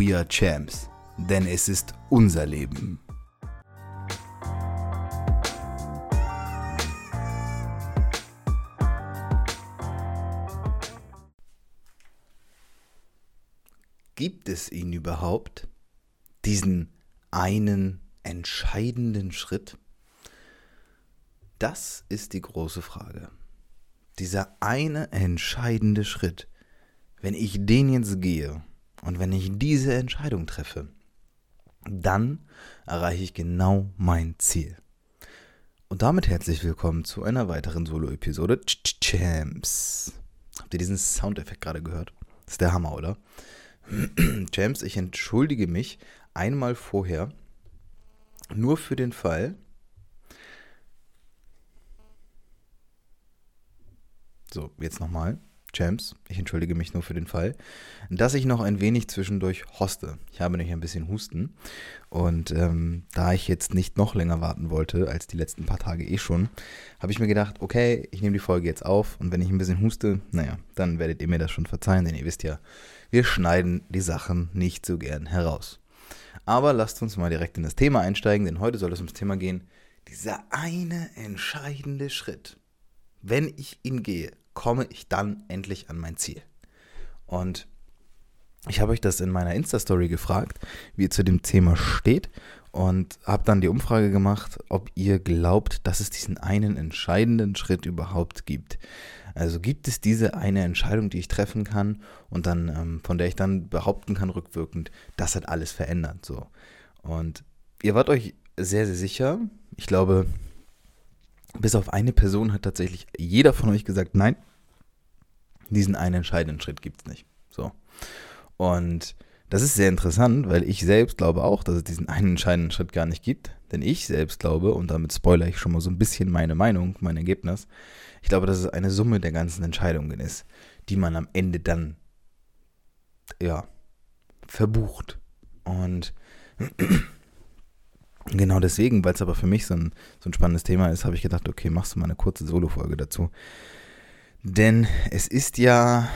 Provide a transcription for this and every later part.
We are Champs, denn es ist unser Leben. Gibt es ihn überhaupt, diesen einen entscheidenden Schritt? Das ist die große Frage. Dieser eine entscheidende Schritt, wenn ich den jetzt gehe und wenn ich diese Entscheidung treffe, dann erreiche ich genau mein Ziel. Und damit herzlich willkommen zu einer weiteren Solo-Episode Champs. Habt ihr diesen Soundeffekt gerade gehört? Das ist der Hammer, oder? Champs, ich entschuldige mich einmal vorher, nur für den Fall, So, jetzt nochmal. Champs, ich entschuldige mich nur für den Fall, dass ich noch ein wenig zwischendurch hoste. Ich habe nämlich ein bisschen Husten und ähm, da ich jetzt nicht noch länger warten wollte als die letzten paar Tage eh schon, habe ich mir gedacht, okay, ich nehme die Folge jetzt auf und wenn ich ein bisschen huste, naja, dann werdet ihr mir das schon verzeihen, denn ihr wisst ja, wir schneiden die Sachen nicht so gern heraus. Aber lasst uns mal direkt in das Thema einsteigen, denn heute soll es ums Thema gehen, dieser eine entscheidende Schritt. Wenn ich ihn gehe, komme ich dann endlich an mein Ziel? Und ich habe euch das in meiner Insta-Story gefragt, wie ihr zu dem Thema steht und habe dann die Umfrage gemacht, ob ihr glaubt, dass es diesen einen entscheidenden Schritt überhaupt gibt. Also gibt es diese eine Entscheidung, die ich treffen kann und dann ähm, von der ich dann behaupten kann rückwirkend, das hat alles verändert. So und ihr wart euch sehr sehr sicher. Ich glaube, bis auf eine Person hat tatsächlich jeder von euch gesagt, nein, diesen einen entscheidenden Schritt gibt es nicht. So. Und das ist sehr interessant, weil ich selbst glaube auch, dass es diesen einen entscheidenden Schritt gar nicht gibt. Denn ich selbst glaube, und damit spoilere ich schon mal so ein bisschen meine Meinung, mein Ergebnis, ich glaube, dass es eine Summe der ganzen Entscheidungen ist, die man am Ende dann, ja, verbucht. Und genau deswegen, weil es aber für mich so ein, so ein spannendes Thema ist, habe ich gedacht, okay, machst du mal eine kurze Solo-Folge dazu. Denn es ist ja.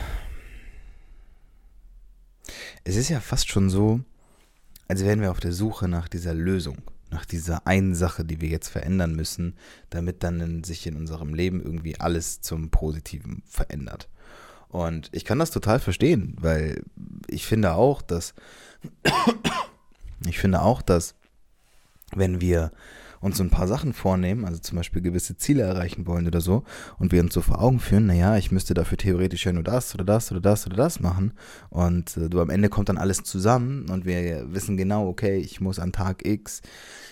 Es ist ja fast schon so, als wären wir auf der Suche nach dieser Lösung, nach dieser einen Sache, die wir jetzt verändern müssen, damit dann sich in unserem Leben irgendwie alles zum Positiven verändert. Und ich kann das total verstehen, weil ich finde auch, dass ich finde auch, dass wenn wir uns so ein paar Sachen vornehmen, also zum Beispiel gewisse Ziele erreichen wollen oder so, und wir uns so vor Augen führen, naja, ich müsste dafür theoretisch ja nur das oder das oder das oder das machen. Und äh, du am Ende kommt dann alles zusammen und wir wissen genau, okay, ich muss an Tag X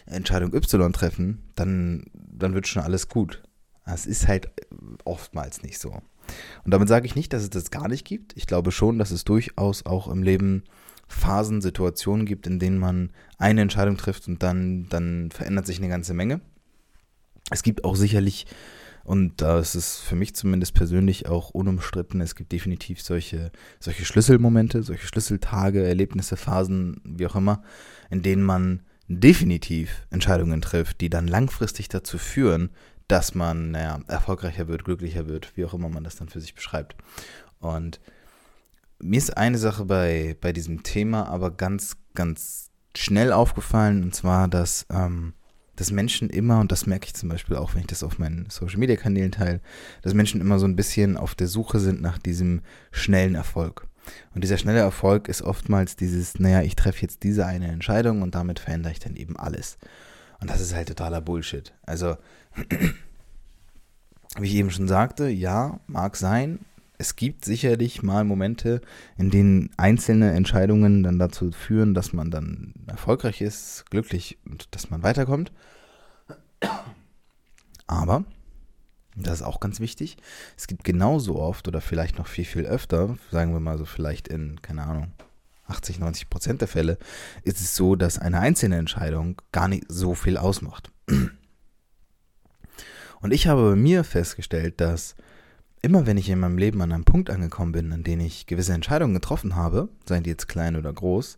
Entscheidung Y treffen, dann, dann wird schon alles gut. Das ist halt oftmals nicht so. Und damit sage ich nicht, dass es das gar nicht gibt. Ich glaube schon, dass es durchaus auch im Leben Phasen, Situationen gibt, in denen man eine Entscheidung trifft und dann, dann verändert sich eine ganze Menge. Es gibt auch sicherlich, und das ist für mich zumindest persönlich auch unumstritten, es gibt definitiv solche, solche Schlüsselmomente, solche Schlüsseltage, Erlebnisse, Phasen, wie auch immer, in denen man definitiv Entscheidungen trifft, die dann langfristig dazu führen, dass man naja, erfolgreicher wird, glücklicher wird, wie auch immer man das dann für sich beschreibt. Und mir ist eine Sache bei, bei diesem Thema aber ganz, ganz schnell aufgefallen, und zwar, dass, ähm, dass Menschen immer, und das merke ich zum Beispiel auch, wenn ich das auf meinen Social Media Kanälen teile, dass Menschen immer so ein bisschen auf der Suche sind nach diesem schnellen Erfolg. Und dieser schnelle Erfolg ist oftmals dieses, naja, ich treffe jetzt diese eine Entscheidung und damit verändere ich dann eben alles. Und das ist halt totaler Bullshit. Also, wie ich eben schon sagte, ja, mag sein. Es gibt sicherlich mal Momente, in denen einzelne Entscheidungen dann dazu führen, dass man dann erfolgreich ist, glücklich und dass man weiterkommt. Aber das ist auch ganz wichtig. Es gibt genauso oft oder vielleicht noch viel, viel öfter, sagen wir mal so vielleicht in, keine Ahnung, 80, 90 Prozent der Fälle, ist es so, dass eine einzelne Entscheidung gar nicht so viel ausmacht. Und ich habe bei mir festgestellt, dass immer wenn ich in meinem Leben an einem Punkt angekommen bin, an dem ich gewisse Entscheidungen getroffen habe, seien die jetzt klein oder groß,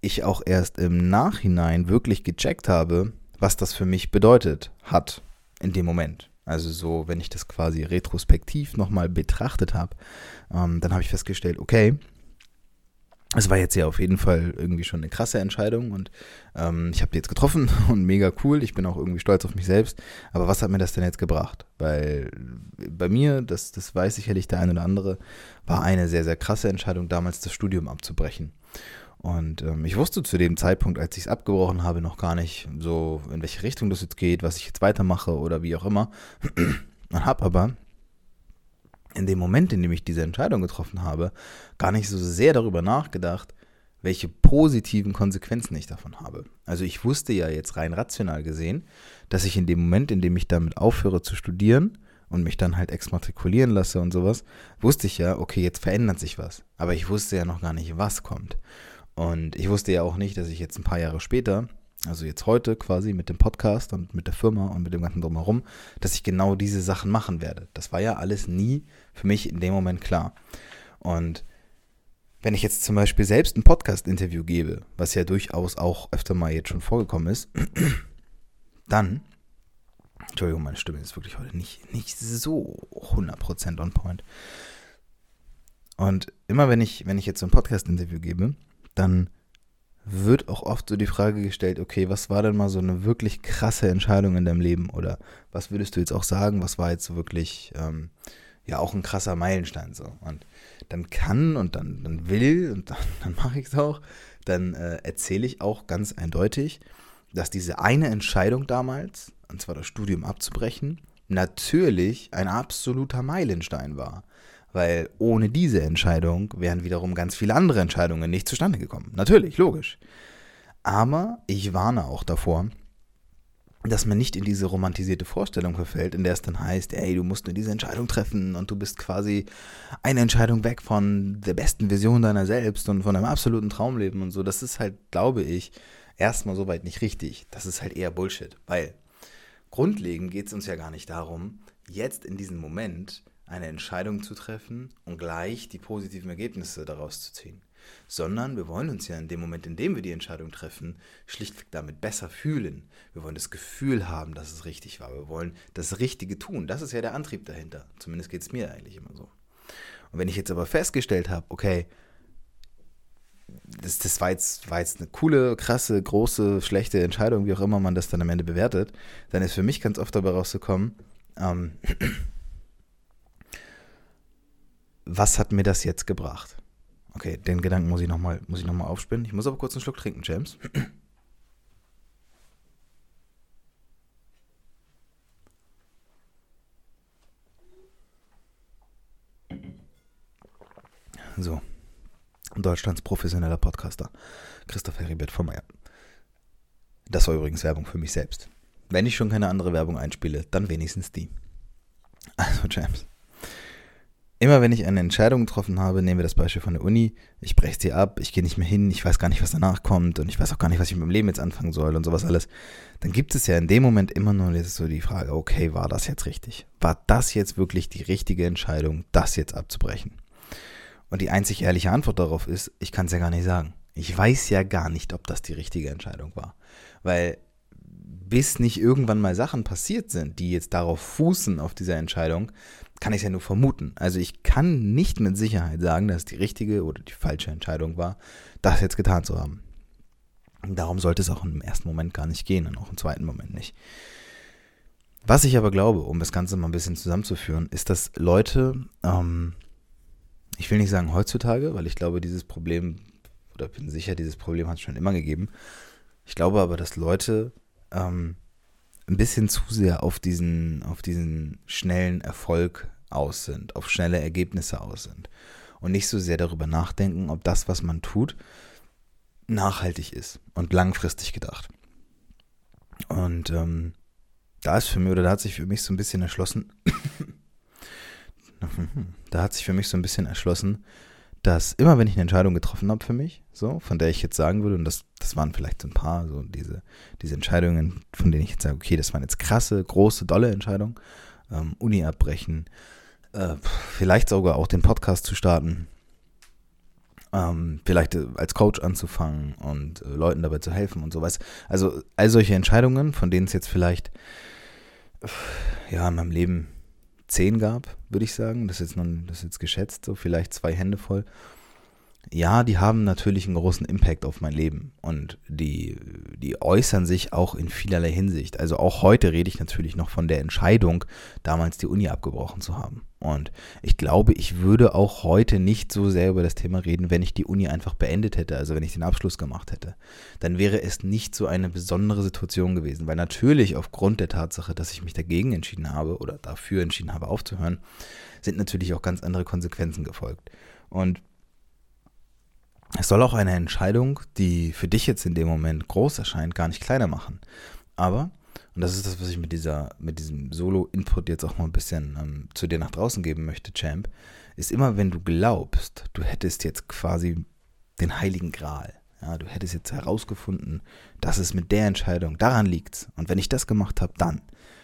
ich auch erst im Nachhinein wirklich gecheckt habe, was das für mich bedeutet hat in dem Moment. Also so, wenn ich das quasi retrospektiv nochmal betrachtet habe, ähm, dann habe ich festgestellt, okay, es war jetzt ja auf jeden Fall irgendwie schon eine krasse Entscheidung und ähm, ich habe die jetzt getroffen und mega cool. Ich bin auch irgendwie stolz auf mich selbst. Aber was hat mir das denn jetzt gebracht? Weil bei mir, das, das weiß sicherlich der eine oder andere, war eine sehr, sehr krasse Entscheidung, damals das Studium abzubrechen. Und ähm, ich wusste zu dem Zeitpunkt, als ich es abgebrochen habe, noch gar nicht so, in welche Richtung das jetzt geht, was ich jetzt weitermache oder wie auch immer. Und habe aber in dem Moment, in dem ich diese Entscheidung getroffen habe, gar nicht so sehr darüber nachgedacht, welche positiven Konsequenzen ich davon habe. Also ich wusste ja jetzt rein rational gesehen, dass ich in dem Moment, in dem ich damit aufhöre zu studieren und mich dann halt exmatrikulieren lasse und sowas, wusste ich ja, okay, jetzt verändert sich was. Aber ich wusste ja noch gar nicht, was kommt. Und ich wusste ja auch nicht, dass ich jetzt ein paar Jahre später, also jetzt heute quasi mit dem Podcast und mit der Firma und mit dem ganzen Drumherum, dass ich genau diese Sachen machen werde. Das war ja alles nie für mich in dem Moment klar. Und wenn ich jetzt zum Beispiel selbst ein Podcast-Interview gebe, was ja durchaus auch öfter mal jetzt schon vorgekommen ist, dann, Entschuldigung, meine Stimme ist wirklich heute nicht, nicht so 100% on point. Und immer wenn ich, wenn ich jetzt so ein Podcast-Interview gebe, dann wird auch oft so die Frage gestellt, okay, was war denn mal so eine wirklich krasse Entscheidung in deinem Leben? Oder was würdest du jetzt auch sagen, was war jetzt so wirklich, ähm, ja, auch ein krasser Meilenstein so? Und dann kann und dann, dann will und dann, dann mache ich es auch, dann äh, erzähle ich auch ganz eindeutig, dass diese eine Entscheidung damals, und zwar das Studium abzubrechen, natürlich ein absoluter Meilenstein war. Weil ohne diese Entscheidung wären wiederum ganz viele andere Entscheidungen nicht zustande gekommen. Natürlich, logisch. Aber ich warne auch davor, dass man nicht in diese romantisierte Vorstellung verfällt, in der es dann heißt, ey, du musst nur diese Entscheidung treffen und du bist quasi eine Entscheidung weg von der besten Vision deiner selbst und von einem absoluten Traumleben und so. Das ist halt, glaube ich, erstmal soweit nicht richtig. Das ist halt eher Bullshit, weil grundlegend geht es uns ja gar nicht darum, jetzt in diesem Moment eine Entscheidung zu treffen und gleich die positiven Ergebnisse daraus zu ziehen, sondern wir wollen uns ja in dem Moment, in dem wir die Entscheidung treffen, schlichtweg damit besser fühlen. Wir wollen das Gefühl haben, dass es richtig war. Wir wollen das Richtige tun. Das ist ja der Antrieb dahinter. Zumindest geht es mir eigentlich immer so. Und wenn ich jetzt aber festgestellt habe, okay, das, das war, jetzt, war jetzt eine coole, krasse, große, schlechte Entscheidung, wie auch immer man das dann am Ende bewertet, dann ist für mich ganz oft dabei rauszukommen, ähm, was hat mir das jetzt gebracht? Okay, den Gedanken muss ich nochmal noch, aufspinnen. Ich muss aber kurz einen Schluck trinken, James. So, Deutschlands professioneller Podcaster, Christoph Heribert von Meyer. Das war übrigens Werbung für mich selbst. Wenn ich schon keine andere Werbung einspiele, dann wenigstens die. Also, James. Immer wenn ich eine Entscheidung getroffen habe, nehmen wir das Beispiel von der Uni, ich breche sie ab, ich gehe nicht mehr hin, ich weiß gar nicht, was danach kommt und ich weiß auch gar nicht, was ich mit meinem Leben jetzt anfangen soll und sowas alles, dann gibt es ja in dem Moment immer nur so die Frage, okay, war das jetzt richtig? War das jetzt wirklich die richtige Entscheidung, das jetzt abzubrechen? Und die einzig ehrliche Antwort darauf ist, ich kann es ja gar nicht sagen. Ich weiß ja gar nicht, ob das die richtige Entscheidung war. Weil bis nicht irgendwann mal Sachen passiert sind, die jetzt darauf fußen, auf dieser Entscheidung, kann ich es ja nur vermuten. Also ich kann nicht mit Sicherheit sagen, dass es die richtige oder die falsche Entscheidung war, das jetzt getan zu haben. Darum sollte es auch im ersten Moment gar nicht gehen und auch im zweiten Moment nicht. Was ich aber glaube, um das Ganze mal ein bisschen zusammenzuführen, ist, dass Leute, ähm, ich will nicht sagen heutzutage, weil ich glaube, dieses Problem, oder bin sicher, dieses Problem hat es schon immer gegeben. Ich glaube aber, dass Leute ähm, ein bisschen zu sehr auf diesen, auf diesen schnellen Erfolg aus sind, auf schnelle Ergebnisse aus sind. Und nicht so sehr darüber nachdenken, ob das, was man tut, nachhaltig ist und langfristig gedacht. Und ähm, da ist für mich, oder da hat sich für mich so ein bisschen erschlossen, da hat sich für mich so ein bisschen erschlossen, dass immer wenn ich eine Entscheidung getroffen habe für mich, so, von der ich jetzt sagen würde, und das, das waren vielleicht so ein paar, so diese, diese Entscheidungen, von denen ich jetzt sage, okay, das waren jetzt krasse, große, dolle Entscheidungen, ähm, Uni abbrechen, äh, vielleicht sogar auch den Podcast zu starten, ähm, vielleicht äh, als Coach anzufangen und äh, Leuten dabei zu helfen und sowas. Also all solche Entscheidungen, von denen es jetzt vielleicht ja in meinem Leben zehn gab, würde ich sagen. Das ist jetzt, noch, das ist jetzt geschätzt, so vielleicht zwei Hände voll ja, die haben natürlich einen großen Impact auf mein Leben und die, die äußern sich auch in vielerlei Hinsicht. Also auch heute rede ich natürlich noch von der Entscheidung, damals die Uni abgebrochen zu haben. Und ich glaube, ich würde auch heute nicht so sehr über das Thema reden, wenn ich die Uni einfach beendet hätte, also wenn ich den Abschluss gemacht hätte. Dann wäre es nicht so eine besondere Situation gewesen, weil natürlich aufgrund der Tatsache, dass ich mich dagegen entschieden habe oder dafür entschieden habe aufzuhören, sind natürlich auch ganz andere Konsequenzen gefolgt. Und es soll auch eine Entscheidung, die für dich jetzt in dem Moment groß erscheint, gar nicht kleiner machen. Aber, und das ist das, was ich mit dieser, mit diesem Solo-Input jetzt auch mal ein bisschen ähm, zu dir nach draußen geben möchte, Champ, ist immer, wenn du glaubst, du hättest jetzt quasi den heiligen Gral. Ja, du hättest jetzt herausgefunden, dass es mit der Entscheidung, daran liegt. Und wenn ich das gemacht habe, dann.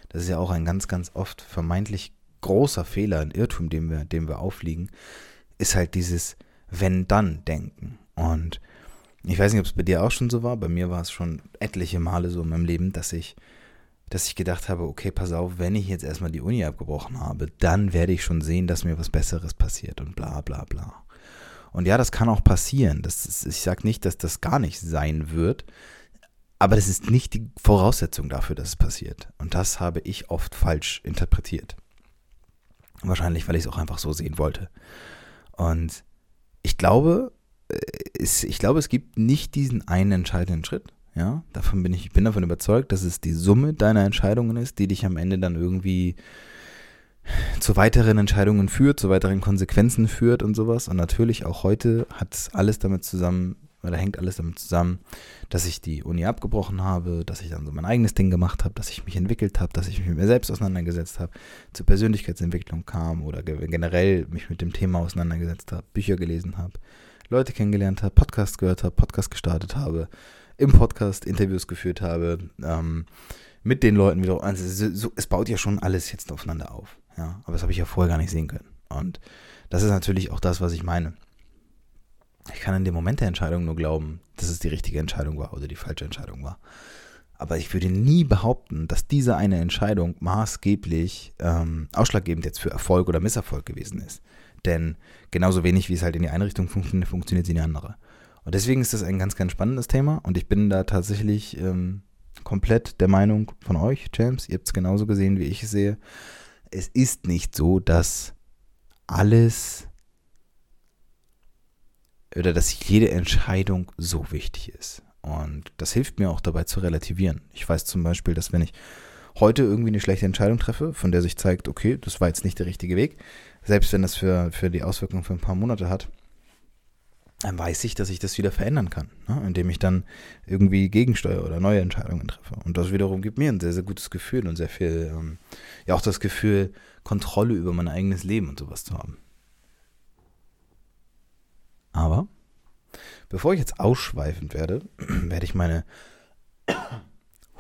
Das ist ja auch ein ganz, ganz oft vermeintlich großer Fehler, ein Irrtum, dem wir, dem wir aufliegen, ist halt dieses, wenn-dann-Denken. Und ich weiß nicht, ob es bei dir auch schon so war. Bei mir war es schon etliche Male so in meinem Leben, dass ich, dass ich gedacht habe, okay, pass auf, wenn ich jetzt erstmal die Uni abgebrochen habe, dann werde ich schon sehen, dass mir was Besseres passiert und bla bla bla. Und ja, das kann auch passieren. Das ist, ich sage nicht, dass das gar nicht sein wird, aber das ist nicht die Voraussetzung dafür, dass es passiert. Und das habe ich oft falsch interpretiert. Wahrscheinlich, weil ich es auch einfach so sehen wollte. Und ich glaube, es, ich glaube, es gibt nicht diesen einen entscheidenden Schritt. Ja, davon bin ich, ich bin davon überzeugt, dass es die Summe deiner Entscheidungen ist, die dich am Ende dann irgendwie zu weiteren Entscheidungen führt, zu weiteren Konsequenzen führt und sowas. Und natürlich auch heute hat alles damit zusammen, oder hängt alles damit zusammen, dass ich die Uni abgebrochen habe, dass ich dann so mein eigenes Ding gemacht habe, dass ich mich entwickelt habe, dass ich mich mit mir selbst auseinandergesetzt habe, zur Persönlichkeitsentwicklung kam oder generell mich mit dem Thema auseinandergesetzt habe, Bücher gelesen habe, Leute kennengelernt habe, Podcast gehört habe, Podcast gestartet habe, im Podcast Interviews geführt habe, ähm, mit den Leuten wieder. Also so, es baut ja schon alles jetzt aufeinander auf. Ja, aber das habe ich ja vorher gar nicht sehen können. Und das ist natürlich auch das, was ich meine. Ich kann in dem Moment der Entscheidung nur glauben, dass es die richtige Entscheidung war oder die falsche Entscheidung war. Aber ich würde nie behaupten, dass diese eine Entscheidung maßgeblich ähm, ausschlaggebend jetzt für Erfolg oder Misserfolg gewesen ist. Denn genauso wenig wie es halt in die eine Richtung funktioniert, funktioniert sie in die andere. Und deswegen ist das ein ganz, ganz spannendes Thema und ich bin da tatsächlich ähm, komplett der Meinung von euch, James, ihr habt es genauso gesehen, wie ich es sehe. Es ist nicht so, dass alles oder dass jede Entscheidung so wichtig ist. Und das hilft mir auch dabei zu relativieren. Ich weiß zum Beispiel, dass wenn ich heute irgendwie eine schlechte Entscheidung treffe, von der sich zeigt, okay, das war jetzt nicht der richtige Weg, selbst wenn das für, für die Auswirkungen für ein paar Monate hat, dann weiß ich, dass ich das wieder verändern kann, ne? indem ich dann irgendwie gegensteuere oder neue Entscheidungen treffe. Und das wiederum gibt mir ein sehr, sehr gutes Gefühl und sehr viel, ähm, ja auch das Gefühl, Kontrolle über mein eigenes Leben und sowas zu haben. Aber bevor ich jetzt ausschweifend werde, werde ich meine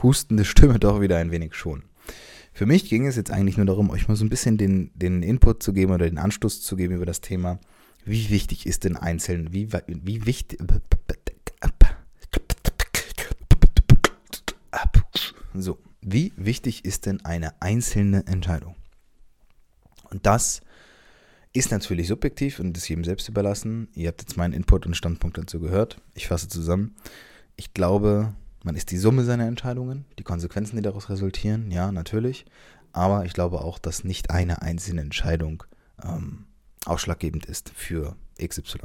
hustende Stimme doch wieder ein wenig schonen. Für mich ging es jetzt eigentlich nur darum, euch mal so ein bisschen den, den Input zu geben oder den Anstoß zu geben über das Thema, wie wichtig ist denn einzeln, wie, wie wichtig, so, wie wichtig ist denn eine einzelne Entscheidung? Und das ist natürlich subjektiv und ist jedem selbst überlassen. Ihr habt jetzt meinen Input und Standpunkt dazu gehört. Ich fasse zusammen. Ich glaube, man ist die Summe seiner Entscheidungen, die Konsequenzen, die daraus resultieren, ja, natürlich. Aber ich glaube auch, dass nicht eine einzelne Entscheidung ähm, ausschlaggebend ist für XY.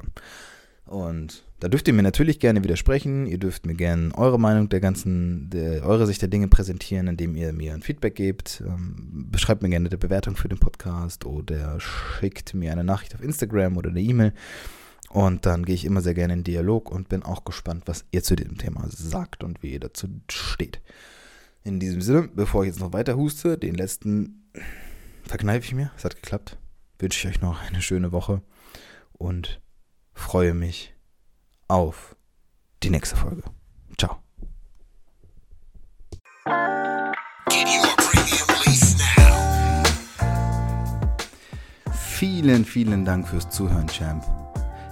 Und da dürft ihr mir natürlich gerne widersprechen. Ihr dürft mir gerne eure Meinung der ganzen, der, eure Sicht der Dinge präsentieren, indem ihr mir ein Feedback gebt. Ähm, beschreibt mir gerne eine Bewertung für den Podcast oder schickt mir eine Nachricht auf Instagram oder eine E-Mail. Und dann gehe ich immer sehr gerne in Dialog und bin auch gespannt, was ihr zu diesem Thema sagt und wie ihr dazu steht. In diesem Sinne, bevor ich jetzt noch weiter huste, den letzten verkneife ich mir. Es hat geklappt. Wünsche ich euch noch eine schöne Woche und freue mich auf die nächste Folge. Ciao. Vielen, vielen Dank fürs Zuhören, Champ.